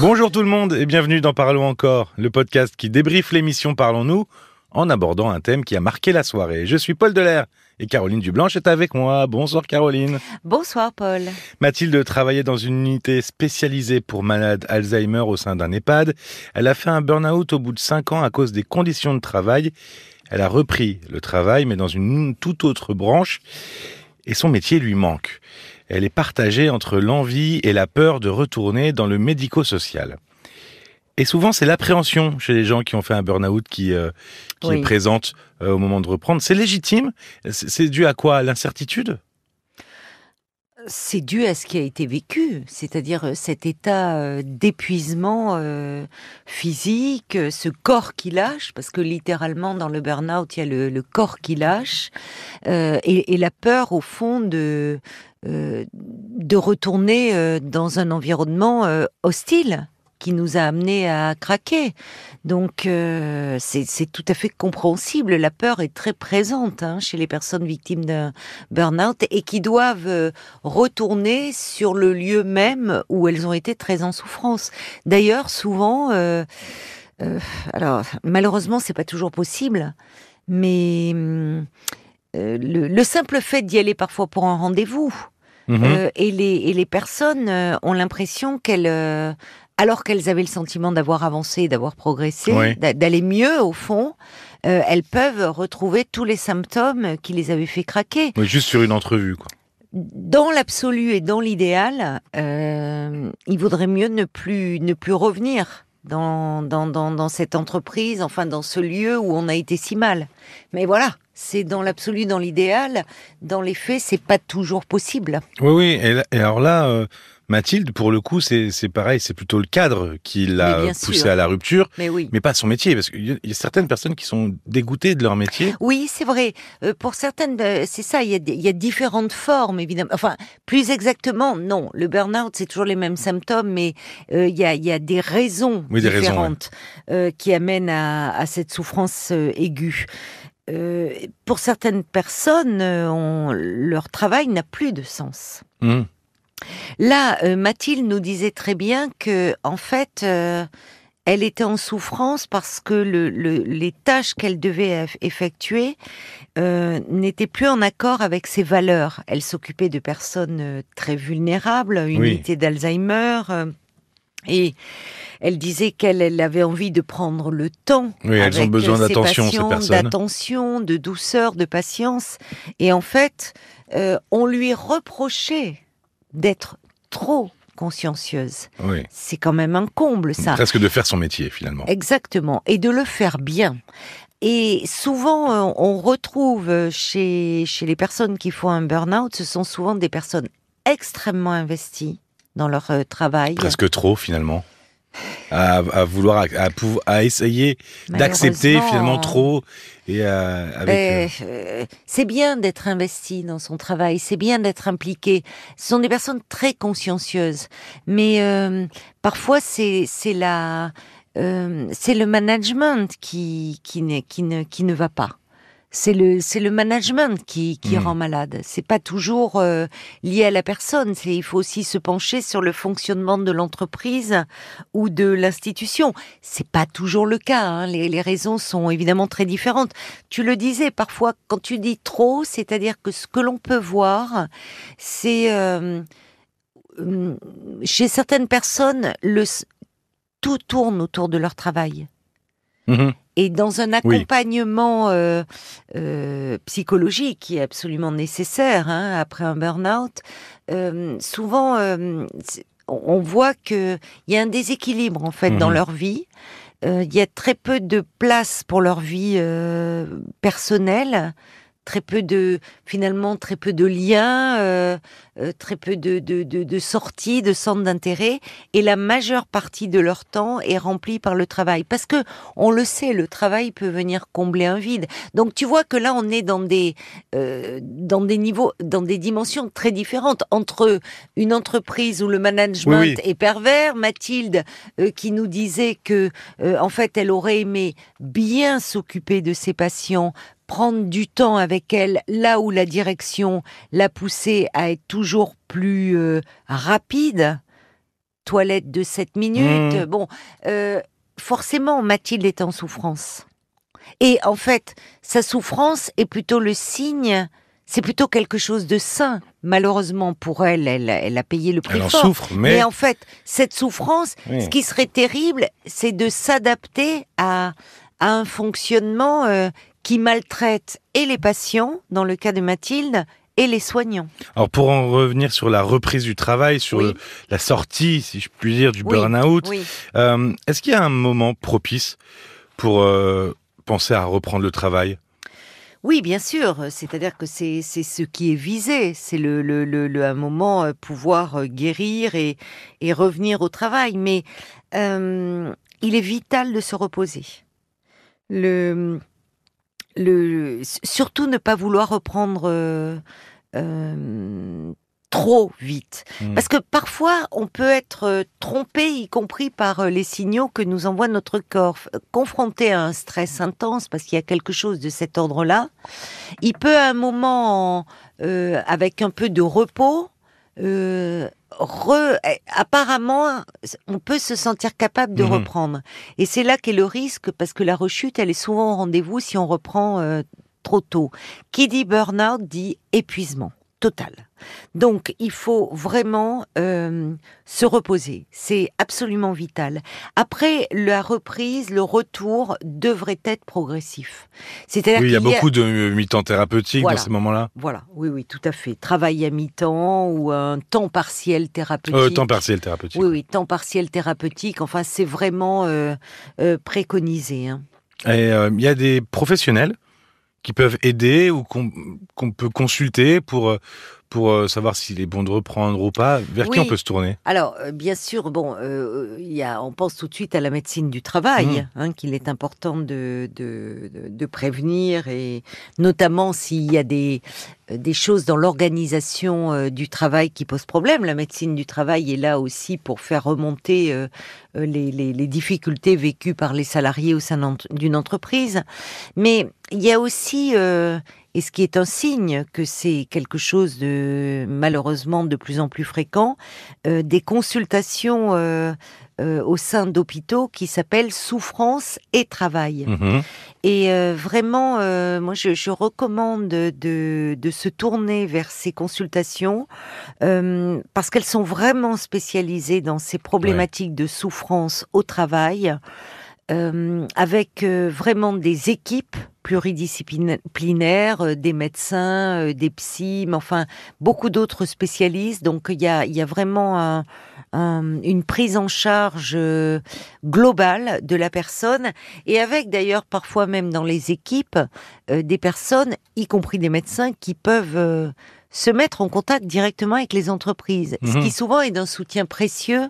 Bonjour tout le monde et bienvenue dans Parlons encore, le podcast qui débriefe l'émission Parlons-nous en abordant un thème qui a marqué la soirée. Je suis Paul Delair et Caroline Dublanche est avec moi. Bonsoir Caroline. Bonsoir Paul. Mathilde travaillait dans une unité spécialisée pour malades Alzheimer au sein d'un EHPAD. Elle a fait un burn-out au bout de 5 ans à cause des conditions de travail. Elle a repris le travail mais dans une toute autre branche et son métier lui manque. Elle est partagée entre l'envie et la peur de retourner dans le médico-social. Et souvent, c'est l'appréhension chez les gens qui ont fait un burn-out qui, euh, qui est présente euh, au moment de reprendre. C'est légitime C'est dû à quoi? L'incertitude? C'est dû à ce qui a été vécu, c'est-à-dire euh, cet état d'épuisement physique, ce corps qui lâche, parce que littéralement dans le burn-out, il y a le, corps qui lâche, et, et, la peur au fond de, de retourner dans un environnement hostile qui nous a amené à craquer. Donc euh, c'est tout à fait compréhensible. La peur est très présente hein, chez les personnes victimes d'un burn-out et qui doivent euh, retourner sur le lieu même où elles ont été très en souffrance. D'ailleurs, souvent, euh, alors malheureusement, c'est pas toujours possible, mais le, simple fait d'y aller parfois pour un rendez-vous. Mhm. et, les, et les personnes ont l'impression qu'elles alors qu'elles avaient le sentiment d'avoir avancé, d'avoir progressé, d'aller mieux au fond, euh, elles peuvent retrouver tous les symptômes qui les avaient fait craquer. juste sur une entrevue, quoi. Dans l'absolu et dans l'idéal, euh, il vaudrait mieux ne plus ne plus revenir dans, dans, dans, cette entreprise, enfin dans ce lieu où on a été si mal. Mais voilà, c'est dans l'absolu, dans l'idéal. Dans les faits, c'est pas toujours possible. Oui, oui. Et, alors là, euh, Mathilde, pour le coup, c'est pareil, c'est plutôt le cadre qui l'a poussé à la rupture, mais, oui. mais pas son métier, parce qu'il y a certaines personnes qui sont dégoûtées de leur métier. Oui, c'est vrai. Euh, pour certaines, euh, c'est ça, il y, a, il y, a, différentes formes, évidemment. Enfin, plus exactement, non. Le burn-out, c'est toujours les mêmes symptômes, mais euh, il, y a, il y, a, des raisons différentes qui amènent à, à cette souffrance aiguë. pour certaines personnes, on, leur travail n'a plus de sens. Mmh. Là, euh, Mathilde nous disait très bien que, en fait, euh, elle était en souffrance parce que les tâches qu'elle devait effectuer euh, n'étaient plus en accord avec ses valeurs. Elle s'occupait de personnes très vulnérables, une unité d'Alzheimer, et elle disait qu'elle avait envie de prendre le temps. Oui, elles ont besoin d'attention, ces personnes. D'attention, de douceur, de patience. Et en fait, on lui reprochait d'être trop consciencieuse. C'est quand même un comble, ça. Presque de faire son métier, finalement. Exactement. Et de le faire bien. Et souvent, euh, on retrouve chez, chez les personnes qui font un burn-out, ce sont souvent des personnes extrêmement investies dans leur euh, travail. Presque trop, finalement à, vouloir à, à essayer d'accepter finalement trop et euh, avec euh, euh, c'est bien d'être investi dans son travail c'est bien d'être impliqué. Ce sont des personnes très consciencieuses. Mais parfois c'est c'est la c'est le management qui qui, qui ne qui ne va pas c'est le c'est le management qui qui hmm. rend malade. C'est pas toujours euh, lié à la personne. C'est il faut aussi se pencher sur le fonctionnement de l'entreprise ou de l'institution. C'est pas toujours le cas. Hein. Les, les raisons sont évidemment très différentes. Tu le disais parfois quand tu dis trop, c'est-à-dire que ce que l'on peut voir, c'est euh, hum, chez certaines personnes le tout tourne autour de leur travail. Mmh et dans un accompagnement euh, euh, psychologique qui est absolument nécessaire hein, après un burn-out, euh, souvent on voit qu'il y a un déséquilibre en fait dans mmh leur vie. Il y a très peu de place pour leur vie personnelle très peu de finalement très peu de liens, euh, euh, très peu de, de, de, de sorties, de centres d'intérêt, et la majeure partie de leur temps est remplie par le travail. Parce que on le sait, le travail peut venir combler un vide. Donc tu vois que là on est dans des euh, dans des niveaux, dans des dimensions très différentes entre une entreprise où le management est pervers, Mathilde qui nous disait que en fait elle aurait aimé bien s'occuper de ses patients prendre du temps avec elle là où la direction l'a poussée à être toujours plus euh, rapide. toilette de 7 minutes. Mmh. Bon, euh, forcément, Mathilde est en souffrance. Et en fait, sa souffrance est plutôt le signe, c'est plutôt quelque chose de sain. Malheureusement pour elle, elle, elle a payé le prix Elle en fort. souffre, mais, Mais en fait, cette souffrance, Oui. ce qui serait terrible, c'est de s'adapter à, à un fonctionnement euh, qui maltraite et les patients, dans le cas de Mathilde, et les soignants. alors pour en revenir sur la reprise du travail, sur Oui. le- la sortie, si je puis dire, du Oui, burn-out, Oui. euh, est-ce qu'il y a un moment propice pour euh, penser à reprendre le travail? Oui, bien sûr. C'est-à-dire que c'est c'est ce qui est visé. C'est le, le, le, un moment euh, pouvoir guérir et, et revenir au travail. Mais il est vital de se reposer. Le, le, surtout ne pas vouloir reprendre euh, euh, trop vite. Hmm. Parce que parfois, on peut être euh, trompé, y compris par les signaux que nous envoie notre corps. Confronté à un stress intense, parce qu'il y a quelque chose de cet ordre-là, il peut à un moment, euh, avec un peu de repos, euh, re- eh, apparemment, on peut se sentir capable de Mhm. reprendre. Et c'est là qu'est le risque, parce que la rechute, elle est souvent au rendez-vous si on reprend euh, trop tôt. Qui dit burn-out dit épuisement total. Donc, il faut vraiment euh, se reposer. C'est absolument vital. Après, la reprise, le retour devrait être progressif. C'est-à-dire Oui, il y a beaucoup de euh, mi-temps thérapeutiques Voilà. dans ces moments-là. Voilà, oui, oui, tout à fait. Travail à mi-temps ou un temps partiel thérapeutique. Euh, temps partiel thérapeutique. Oui, oui, temps partiel thérapeutique. Enfin, c'est vraiment euh, préconisé. hein. Il y a des professionnels qui peuvent aider ou qu'on peut consulter pour, euh, pour euh, savoir s'il est bon de reprendre ou pas. Vers qui on peut se tourner? Alors, euh, bien sûr, bon, euh, y a, on pense tout de suite à la médecine du travail, Mmh. hein, qu'il est important de, de, prévenir, et notamment s'il y a des, euh, des choses dans l'organisation euh, du travail qui posent problème. La médecine du travail est là aussi pour faire remonter euh, les, les, les difficultés vécues par les salariés au sein d'une entreprise. Mais il y a aussi, et ce qui est un signe que c'est quelque chose de malheureusement de plus en plus fréquent, euh, des consultations euh, euh, au sein d'hôpitaux qui s'appellent souffrance et travail. Mhm. Et vraiment, moi, je, je recommande de, de se tourner vers ces consultations parce qu'elles sont vraiment spécialisées dans ces problématiques de souffrance au travail, avec vraiment des équipes pluridisciplinaires, euh, des médecins, euh, des psys, mais enfin beaucoup d'autres spécialistes. Donc il y a, il y a vraiment un- un- une prise en charge euh, globale de la personne et avec d'ailleurs parfois même dans les équipes euh, des personnes, y compris des médecins, qui peuvent euh, se mettre en contact directement avec les entreprises, ce Mhm. qui souvent est d'un soutien précieux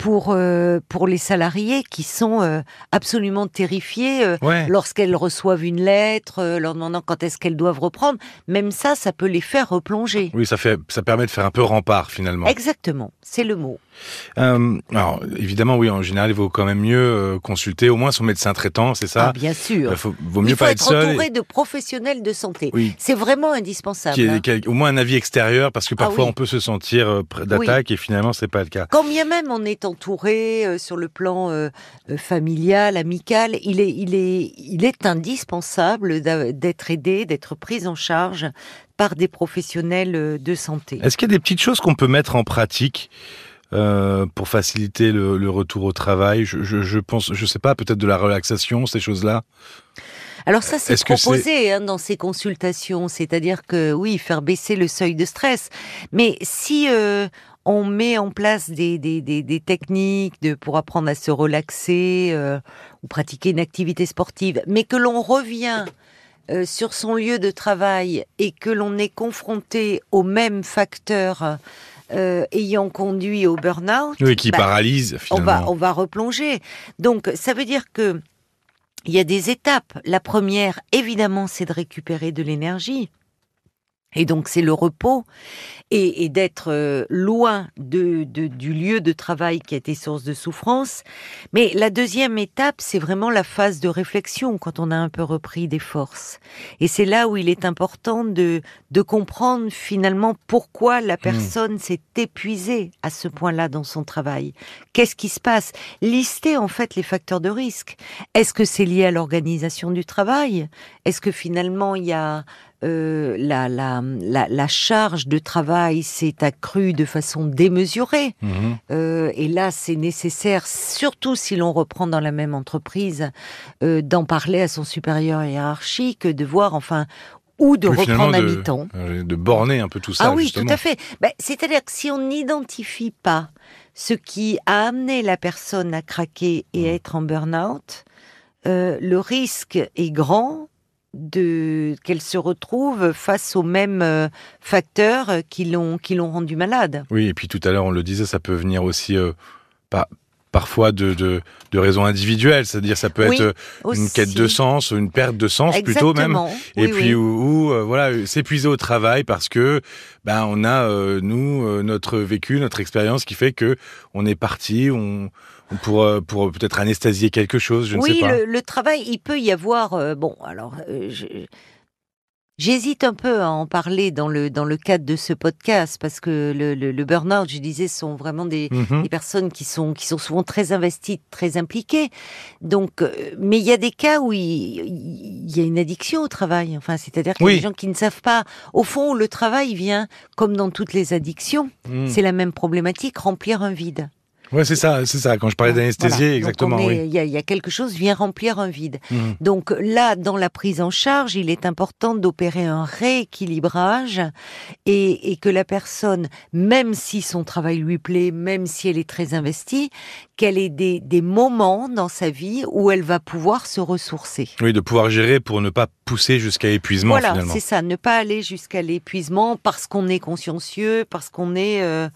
pour euh, pour les salariés qui sont euh, absolument terrifiés euh, Ouais. lorsqu'elles reçoivent une lettre, leur demandant quand est-ce qu'elles doivent reprendre. Même ça, ça peut les faire replonger. Oui, ça, fait, ça permet de faire un peu rempart finalement. Exactement, c'est le mot. Euh, alors, évidemment, oui, en général, il vaut quand même mieux euh, consulter au moins son médecin traitant, c'est Ah, ça bien sûr. Il faut, vaut mieux Il faut pas être être seul. entouré de professionnels de santé. Oui, C'est vraiment indispensable. hein. au moins un avis extérieur, parce que Ah parfois oui. on peut se sentir euh, près d'attaque et finalement c'est pas le cas. Quand bien même on est entouré euh, sur le plan euh, familial, amical, il est, il est, il est indispensable d'être aidé, d'être pris en charge par des professionnels de santé. Est-ce qu'il y a des petites choses qu'on peut mettre en pratique? Euh, pour faciliter le, le retour au travail je, je, je pense, je sais pas, peut-être de la relaxation, ces choses-là. Alors ça, c'est que proposé hein, dans ces consultations, c'est-à-dire que oui, faire baisser le seuil de stress. Mais si euh, on met en place des, des, des, des techniques de, pour apprendre à se relaxer euh, ou pratiquer une activité sportive, mais que l'on revient euh, sur son lieu de travail et que l'on est confronté aux mêmes facteurs euh, ayant conduit au burn-out, Oui, qui bah, paralyse on finalement. va, on va replonger. Donc, ça veut dire que il y a des étapes. La première, évidemment, c'est de récupérer de l'énergie. Et donc c'est le repos et, d'être euh, loin de, du lieu de travail qui a été source de souffrance. Mais la deuxième étape, c'est vraiment la phase de réflexion quand on a un peu repris des forces. Et c'est là où il est important de, de comprendre finalement pourquoi la hmm. personne s'est épuisée à ce point-là dans son travail. Qu'est-ce qui se passe? Lister en fait les facteurs de risque. Est-ce que c'est lié à l'organisation du travail? Est-ce que finalement il y a euh, la, la, la, charge de travail s'est accrue de façon démesurée. Mhm. Euh, et là, c'est nécessaire, surtout si l'on reprend dans la même entreprise, euh, d'en parler à son supérieur hiérarchique, de voir enfin ou de reprendre à mi-temps. De borner un peu tout ça. Ah oui, tout à fait. Ben, c'est-à-dire que si on n'identifie pas ce qui a amené la personne à craquer et à mhm. être en burn-out, le risque est grand de qu'elle se retrouve face aux mêmes euh, facteurs qui l'ont qui l'ont rendu malade. Oui, et puis tout à l'heure on le disait, ça peut venir aussi euh, parfois de, de, de, raisons individuelles, c'est-à-dire ça peut être euh, une quête de sens, une perte de sens plutôt même, et puis où, voilà s'épuiser au travail parce que ben on a nous notre vécu, notre expérience qui fait que on est parti, on pour, euh, pour peut-être anesthésier quelque chose, je ne sais pas. Oui, le, travail, il peut y avoir. Euh, bon, alors. Euh, j'hésite un peu à en parler dans le dans le cadre de ce podcast parce que le, le, burn-out, je disais, sont vraiment des, mhm. des, personnes qui sont qui sont souvent très investies, très impliquées. Donc, mais il y a des cas où il, il y a une addiction au travail. Enfin, c'est-à-dire qu'il y a des gens qui ne savent pas. Au fond, le travail vient, comme dans toutes les addictions, mm. c'est la même problématique, remplir un vide. Ouais, c'est ça, c'est ça. Quand je parlais d'anesthésie, exactement. Il y, a, quelque chose vient remplir un vide. Mmh. Donc là, dans la prise en charge, il est important d'opérer un rééquilibrage et, et, que la personne, même si son travail lui plaît, même si elle est très investie, qu'elle ait des, des moments dans sa vie où elle va pouvoir se ressourcer. Oui, de pouvoir gérer pour ne pas pousser jusqu'à épuisement voilà, finalement. c'est ça, ne pas aller jusqu'à l'épuisement parce qu'on est consciencieux, parce qu'on est euh,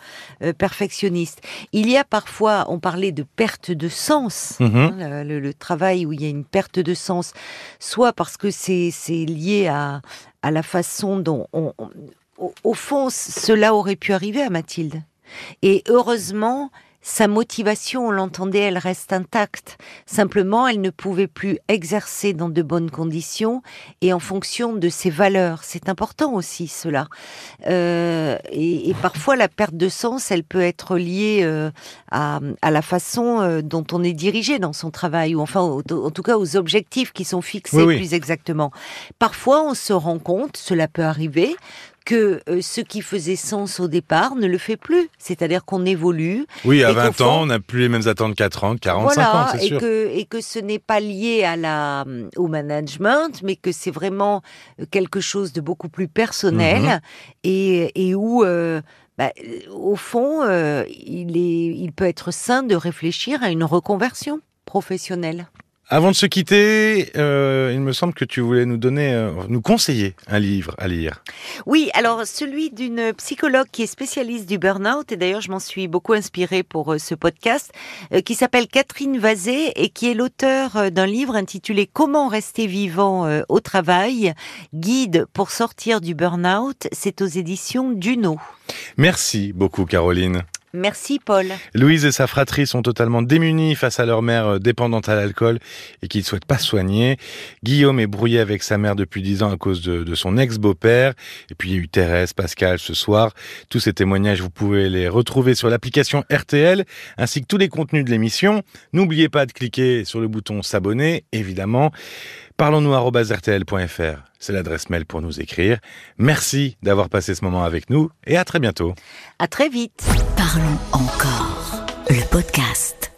euh, perfectionniste. Il y a parfois, on parlait de perte de sens, mhm. hein, le, travail où il y a une perte de sens, soit parce que c'est lié à, à la façon dont on, au fond, cela aurait pu arriver à Mathilde. Et heureusement, sa motivation, on l'entendait, elle reste intacte. Simplement, elle ne pouvait plus exercer dans de bonnes conditions et en fonction de ses valeurs. C'est important aussi cela. Euh, et, parfois, la perte de sens, elle peut être liée euh, à, la façon euh, dont on est dirigé dans son travail, ou enfin, en tout cas, aux objectifs qui sont fixés plus exactement. Parfois, on se rend compte, cela peut arriver, que euh, ce qui faisait sens au départ ne le fait plus. C'est-à-dire qu'on évolue. Oui, à 20 ans, on n'a plus les mêmes attentes qu'à 30, 45 ans, c'est sûr. Que, et que ce n'est pas lié à la, euh, au management, mais que c'est vraiment euh, quelque chose de beaucoup plus personnel mhm. et, et, où... bah, au fond, il, est, il peut être sain de réfléchir à une reconversion professionnelle. Avant de se quitter, euh, il me semble que tu voulais nous donner, euh, nous conseiller un livre à lire. Oui, alors celui d'une psychologue qui est spécialiste du burn-out, et d'ailleurs je m'en suis beaucoup inspirée pour euh, ce podcast, qui s'appelle Catherine Vazé et qui est l'auteur d'un livre intitulé Comment rester vivant au travail, guide pour sortir du burn-out. C'est aux éditions Duno. Merci beaucoup Caroline. Merci Paul. Louise et sa fratrie sont totalement démunis face à leur mère euh, dépendante à l'alcool et qui ne souhaitent pas soigner. Guillaume est brouillé avec sa mère depuis dix ans à cause de, son ex-beau-père. Et puis il y a eu Thérèse, Pascal ce soir. Tous ces témoignages, vous pouvez les retrouver sur l'application RTL ainsi que tous les contenus de l'émission. N'oubliez pas de cliquer sur le bouton s'abonner, évidemment. Parlons-nous rtl.fr, c'est l'adresse mail pour nous écrire. Merci d'avoir passé ce moment avec nous et à très bientôt. À très vite. Parlons encore, le podcast.